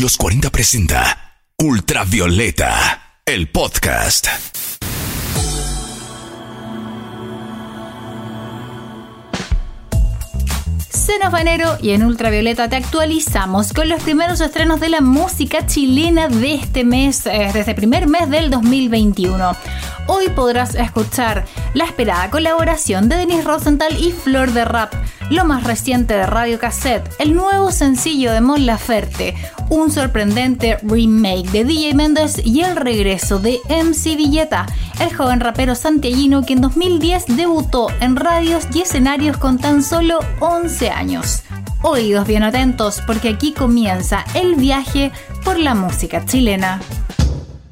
Los 40 presenta Ultravioleta, el podcast. Enero y en Ultravioleta te actualizamos con los primeros estrenos de la música chilena de este mes, eh, desde el primer mes del 2021. Hoy podrás escuchar la esperada colaboración de Denis Rosenthal y Flor de Rap, lo más reciente de Radio Cassette, el nuevo sencillo de Mon Laferte, un sorprendente remake de DJ Méndez y el regreso de MC Villeta, el joven rapero santiaguino que en 2010 debutó en radios y escenarios con tan solo 11 años. Oídos bien atentos porque aquí comienza el viaje por la música chilena.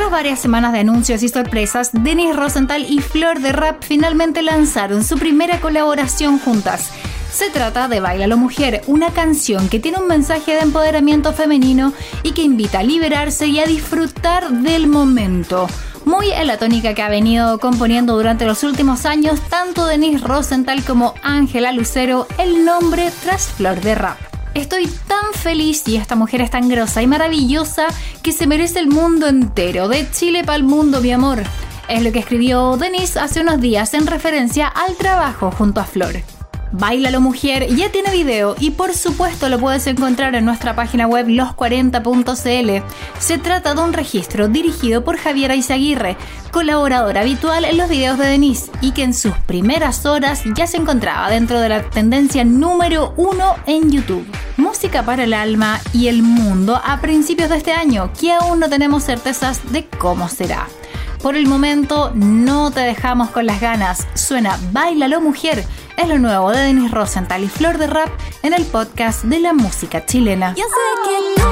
Tras varias semanas de anuncios y sorpresas, Denis Rosenthal y Flor de Rap finalmente lanzaron su primera colaboración juntas. Se trata de Bailalo Mujer, una canción que tiene un mensaje de empoderamiento femenino y que invita a liberarse y a disfrutar del momento. Muy en la tónica que ha venido componiendo durante los últimos años tanto Denis Rosenthal como Ángela Lucero, el nombre tras Flor de Rap. Estoy tan feliz y esta mujer es tan grosa y maravillosa que se merece el mundo entero. De Chile para el mundo, mi amor. Es lo que escribió Denise hace unos días en referencia al trabajo junto a Flor. Bailalo Mujer ya tiene video y por supuesto lo puedes encontrar en nuestra página web los40.cl. Se trata de un registro dirigido por Javier Aizaguirre, colaborador habitual en los videos de Denise y que en sus primeras horas ya se encontraba dentro de la tendencia número uno en YouTube. Música para el alma y el mundo a principios de este año, que aún no tenemos certezas de cómo será. Por el momento no te dejamos con las ganas. Suena Bailalo Mujer es lo nuevo de Denis Rosenthal y Flor de Rap en el podcast de la música chilena. Yo sé que tú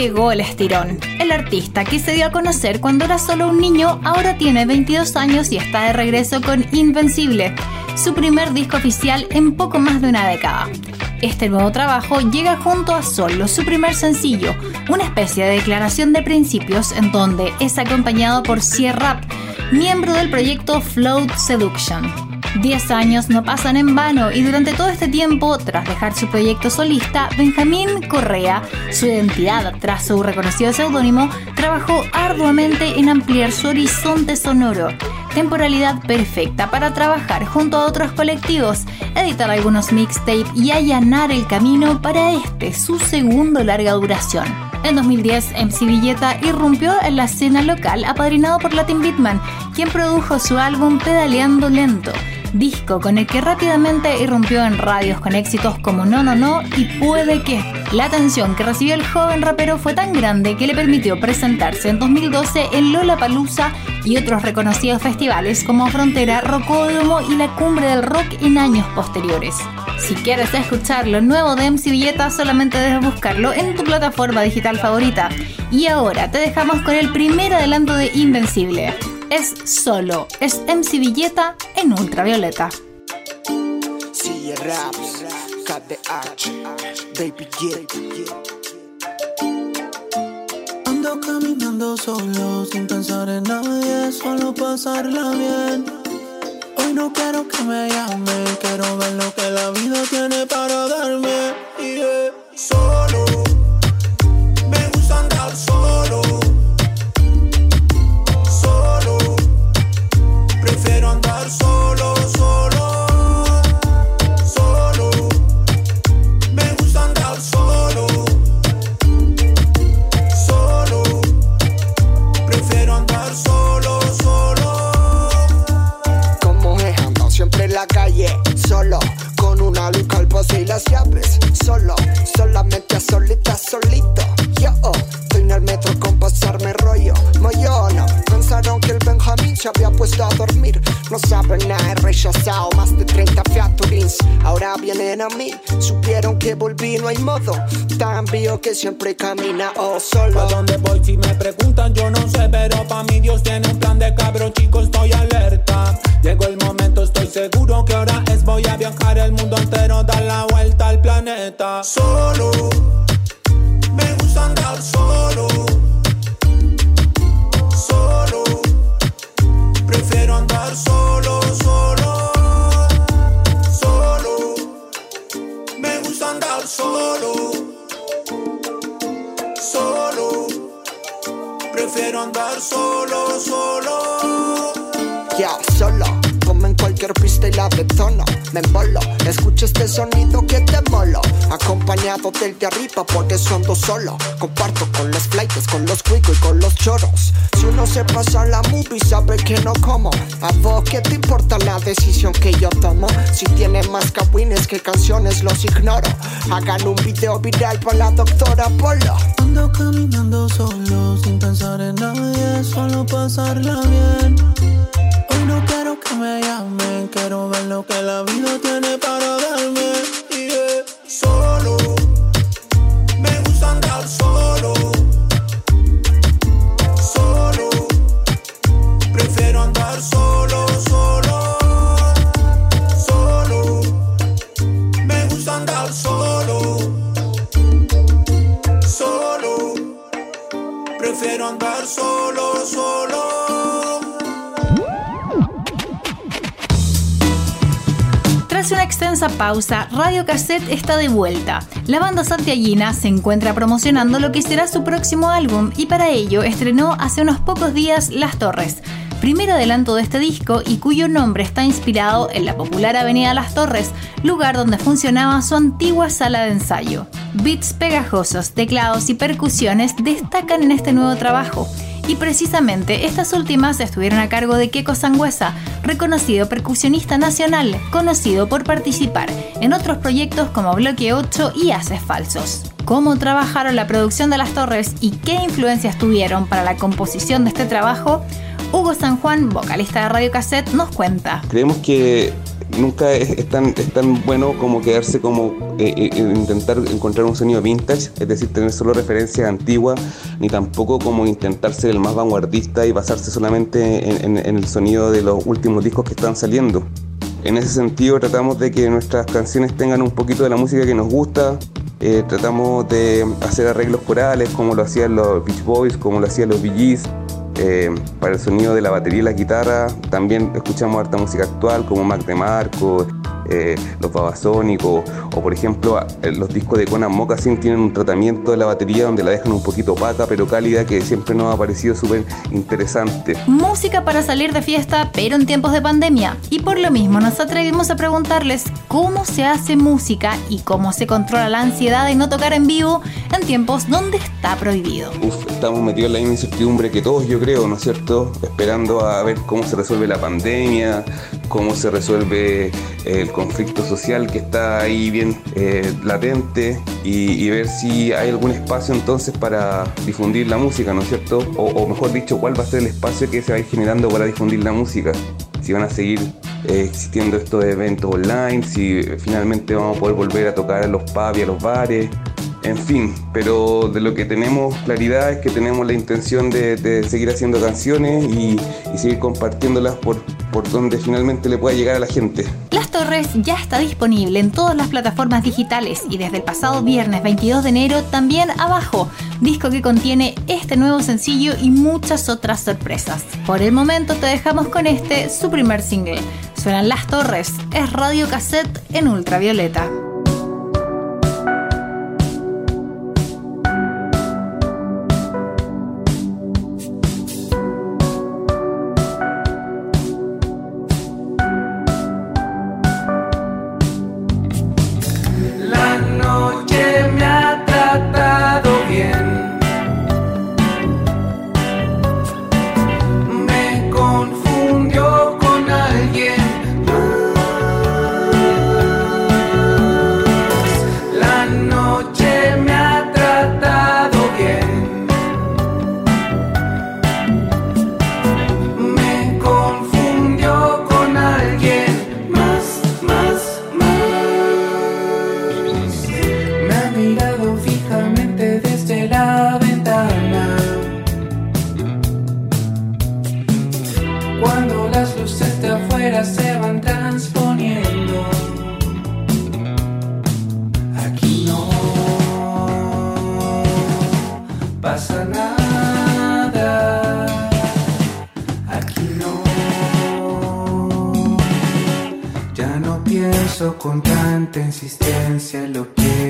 pegó el estirón. El artista, que se dio a conocer cuando era solo un niño, ahora tiene 22 años y está de regreso con Invencible, su primer disco oficial en poco más de una década. Este nuevo trabajo llega junto a Solo, su primer sencillo, una especie de declaración de principios en donde es acompañado por Sierra, miembro del proyecto Float Seduction. Diez años no pasan en vano y durante todo este tiempo, tras dejar su proyecto solista, Benjamín Correa, su identidad tras su reconocido seudónimo, trabajó arduamente en ampliar su horizonte sonoro. Temporalidad perfecta para trabajar junto a otros colectivos, editar algunos mixtapes y allanar el camino para este, su segundo larga duración. En 2010, MC Villeta irrumpió en la escena local apadrinado por Latin Beatman, quien produjo su álbum Pedaleando Lento disco con el que rápidamente irrumpió en radios con éxitos como No No No y Puede que. La atención que recibió el joven rapero fue tan grande que le permitió presentarse en 2012 en Lollapalooza y otros reconocidos festivales como Frontera, Rocódromo y la Cumbre del Rock en años posteriores. Si quieres escuchar lo nuevo de MC Villeta, solamente debes buscarlo en tu plataforma digital favorita. Y ahora te dejamos con el primer adelanto de Invencible es solo, es MC Villeta en ultravioleta. Sí, raps, KDH, baby get. Ando caminando solo, sin pensar en nadie, solo pasarla bien. Hoy no quiero que me llamen, quiero ver lo que la vida tiene para darme. Yeah. Solo, me gusta andar solo. Hay modo. Tan vivo que siempre camina o solo. ¿A dónde voy? Si me preguntan, yo no sé, pero pa' mi Dios tiene un plan de cabrón, chicos, estoy alerta. Llegó el momento, estoy seguro que ahora es voy a viajar el mundo entero, dar la vuelta al planeta. Solo, este sonido que te molo. Acompañado del de arriba, por eso ando solo. Comparto con los flights, con los cuicos y con los choros. Si uno se pasa la movie, sabe que no como. A vos, ¿qué te importa la decisión que yo tomo? Si tiene más cabines que canciones, los ignoro. Hagan un video viral para la doctora Polo. Ando caminando solo, sin pensar en nadie, solo pasarla bien. Radio Cassette está de vuelta. La banda santiaguina se encuentra promocionando lo que será su próximo álbum y para ello estrenó hace unos pocos días Las Torres, primer adelanto de este disco y cuyo nombre está inspirado en la popular Avenida Las Torres, lugar donde funcionaba su antigua sala de ensayo. Beats pegajosos, teclados y percusiones destacan en este nuevo trabajo. Y precisamente estas últimas estuvieron a cargo de Keiko Sangüesa, reconocido percusionista nacional, conocido por participar en otros proyectos como Bloque 8 y Haces Falsos. Cómo trabajaron la producción de Las Torres y qué influencias tuvieron para la composición de este trabajo, Hugo San Juan, vocalista de Radio Cassette, nos cuenta. Creemos que nunca es, tan, es tan bueno como quedarse como eh, eh, intentar encontrar un sonido vintage, es decir, tener solo referencias antiguas, ni tampoco como intentar ser el más vanguardista y basarse solamente en, en- en el sonido de los últimos discos que están saliendo. En ese sentido tratamos de que nuestras canciones tengan un poquito de la música que nos gusta, eh, tratamos de hacer arreglos corales como lo hacían los Beach Boys, como lo hacían los Bee Gees, eh, para el sonido de la batería y la guitarra. También escuchamos harta música actual como Mac DeMarco, eh, los Babasónicos o por ejemplo eh, los discos de Conan Moccasin tienen un tratamiento de la batería donde la dejan un poquito opaca pero cálida que siempre nos ha parecido súper interesante. Música para salir de fiesta, pero en tiempos de pandemia. Y por lo mismo nos atrevimos a preguntarles cómo se hace música y cómo se controla la ansiedad de no tocar en vivo en tiempos donde está prohibido. Uf, estamos metidos en la misma incertidumbre que todos, yo creo, ¿no es cierto? Esperando a ver cómo se resuelve la pandemia, cómo se resuelve eh, el conflicto social que está ahí bien eh, latente y, ver si hay algún espacio entonces para difundir la música, ¿no es cierto? O, mejor dicho, cuál va a ser el espacio que se va a ir generando para difundir la música. Si van a seguir eh, existiendo estos eventos online, si finalmente vamos a poder volver a tocar a los pubs y a los bares. En fin, pero de lo que tenemos claridad es que tenemos la intención de, de seguir haciendo canciones y, y seguir compartiéndolas por, por donde finalmente le pueda llegar a la gente. Las Torres ya está disponible en todas las plataformas digitales y desde el pasado viernes 22 de enero también abajo, disco que contiene este nuevo sencillo y muchas otras sorpresas. Por el momento te dejamos con este, su primer single. Suenan Las Torres, es Radio Cassette en ultravioleta. Se van transponiendo. Aquí no pasa nada. Aquí no. Ya no pienso con tanta insistencia en lo que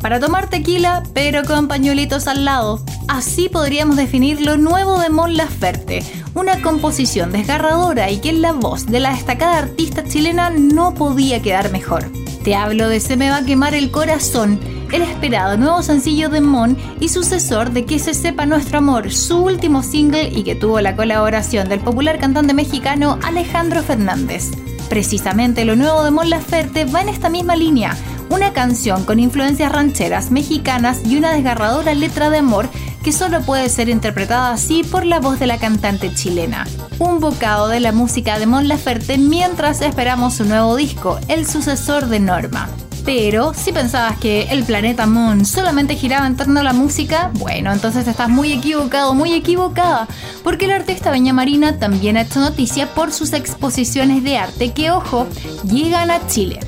para tomar tequila, pero con pañuelitos al lado. Así podríamos definir lo nuevo de Mon Laferte, una composición desgarradora y que en la voz de la destacada artista chilena no podía quedar mejor. Te hablo de Se me va a quemar el corazón, el esperado nuevo sencillo de Mon y sucesor de Que se sepa nuestro amor, su último single y que tuvo la colaboración del popular cantante mexicano Alejandro Fernández. Precisamente lo nuevo de Mon Laferte va en esta misma línea, una canción con influencias rancheras mexicanas y una desgarradora letra de amor que solo puede ser interpretada así por la voz de la cantante chilena. Un bocado de la música de Mon Laferte mientras esperamos su nuevo disco, el sucesor de Norma. Pero si pensabas que el planeta Mon solamente giraba en torno a la música, bueno, entonces estás muy equivocado, muy equivocada, porque el artista Beña Marina también ha hecho noticia por sus exposiciones de arte que, ojo, llegan a Chile.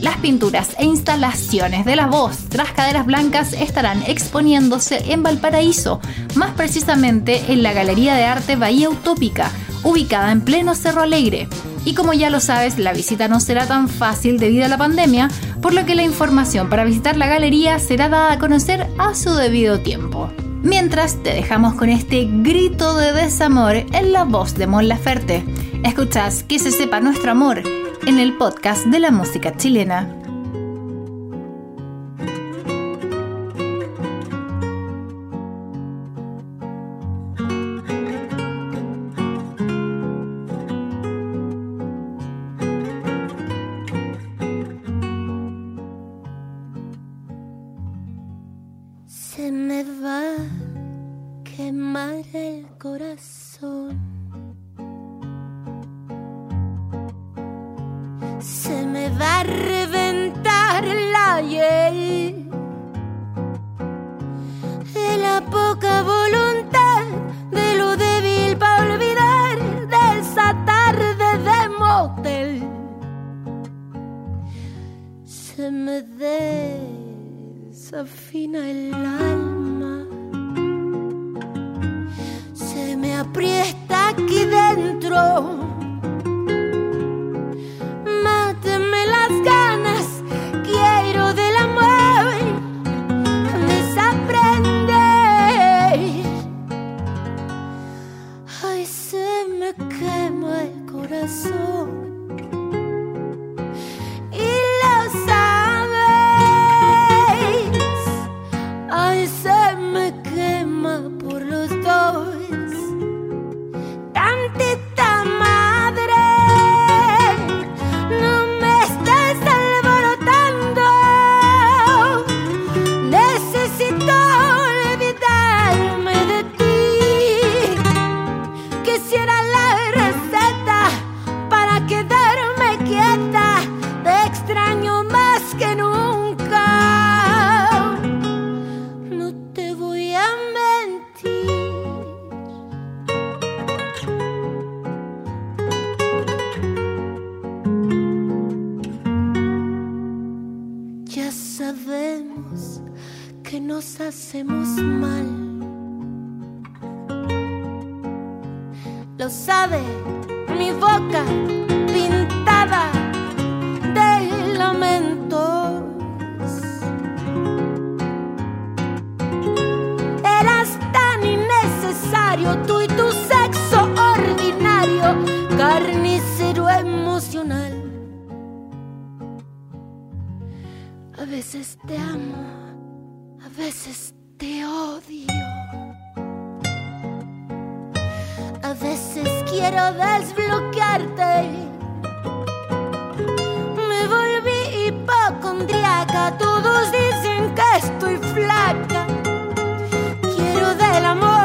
Las pinturas e instalaciones de la voz tras caderas blancas estarán exponiéndose en Valparaíso, más precisamente en la Galería de Arte Bahía Utópica, ubicada en pleno Cerro Alegre. Y como ya lo sabes, la visita no será tan fácil debido a la pandemia, por lo que la información para visitar la galería será dada a conocer a su debido tiempo. Mientras te dejamos con este grito de desamor en la voz de Mon Laferte. Escuchas Que se sepa nuestro amor en el podcast de la música chilena. Dentro. A veces te amo, a veces te odio. A veces quiero desbloquearte. Me volví hipocondriaca, todos dicen que estoy flaca. Quiero del amor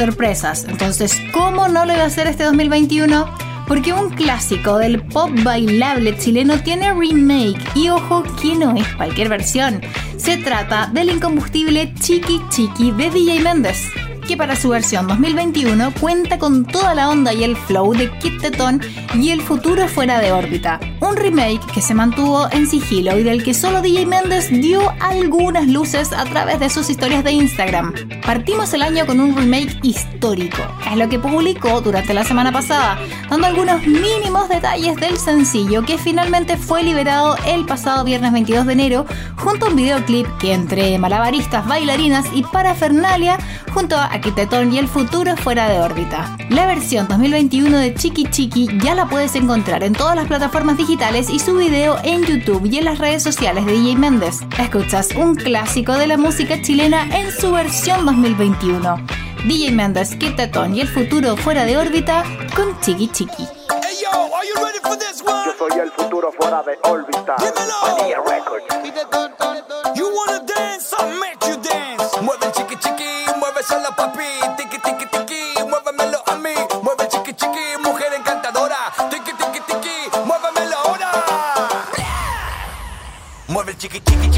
entonces, ¿cómo no lo iba a hacer este 2021? Porque un clásico del pop bailable chileno tiene remake y ojo que no es cualquier versión. Se trata del incombustible Chiqui Chiqui de DJ Méndez que para su versión 2021 cuenta con toda la onda y el flow de Kit Teton y el futuro fuera de órbita. Un remake que se mantuvo en sigilo y del que solo DJ Méndez dio algunas luces a través de sus historias de Instagram. Partimos el año con un remake histórico, es lo que publicó durante la semana pasada, dando algunos mínimos detalles del sencillo que finalmente fue liberado el pasado viernes 22 de enero junto a un videoclip que entre malabaristas, bailarinas y parafernalia junto a Tetón y el futuro fuera de órbita. La versión 2021 de Chiqui Chiqui ya la puedes encontrar en todas las plataformas digitales y su video en YouTube y en las redes sociales de DJ Méndez. Escuchas un clásico de la música chilena en su versión 2021. DJ Méndez, Kit Tetón y el futuro fuera de órbita con Chiqui Chiqui. Yo soy el futuro fuera de órbita. Manía Records. You wanna dance, I'll make chicky chicky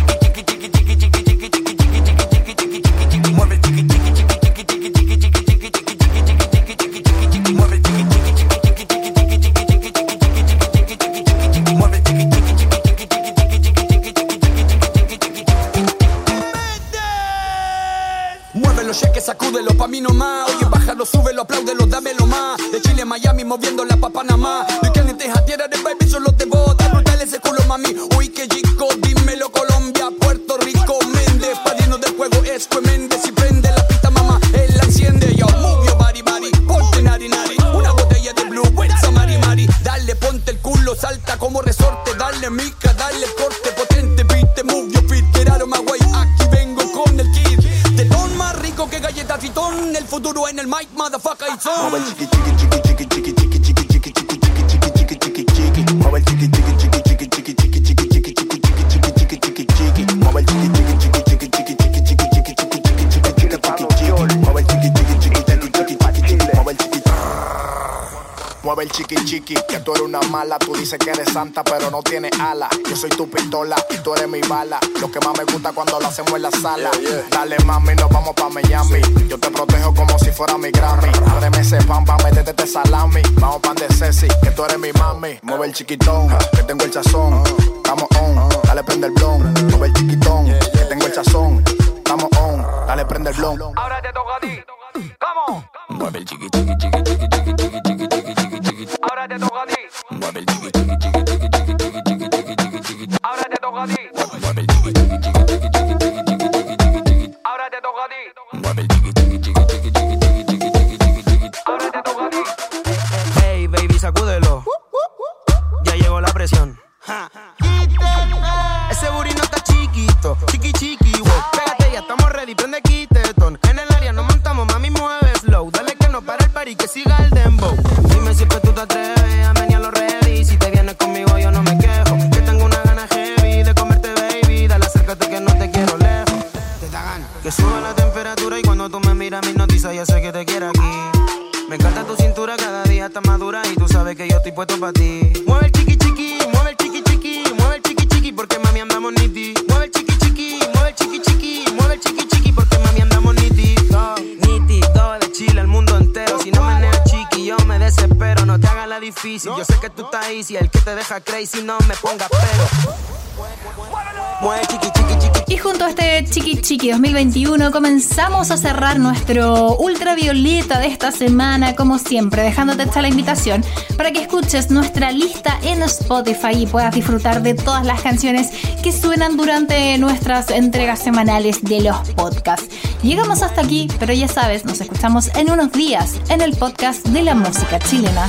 mala. Tú dices que eres santa, pero no tienes ala. Yo soy tu pistola y tú eres mi bala. Lo que más me gusta cuando lo hacemos en la sala. Dale mami, nos vamos pa' Miami. Yo te protejo como si fuera mi Grammy. Ábreme ese pan pa' meterte este salami. Vamos pan de Ceci, que tú eres mi mami. Mueve el chiquitón, que tengo el chazón. Estamos on, dale prende el blon. Mueve el chiquitón, que tengo el chazón. Estamos on, dale prende el blon. Ahora te toca a ti. ¿Cómo? Mueve el chiqui chiqui chiqui chiqui chiqui chiqui chiqui chiqui chiqui chiqui. Ahora te toca a ti. wobble, jiggy. Crazy no me ponga pero. Y junto a este Chiqui Chiqui 2021 comenzamos a cerrar nuestro ultravioleta de esta semana, como siempre, dejándote esta la invitación para que escuches nuestra lista en Spotify y puedas disfrutar de todas las canciones que suenan durante nuestras entregas semanales de los podcasts. Llegamos hasta aquí, pero ya sabes, nos escuchamos en unos días en el podcast de la música chilena.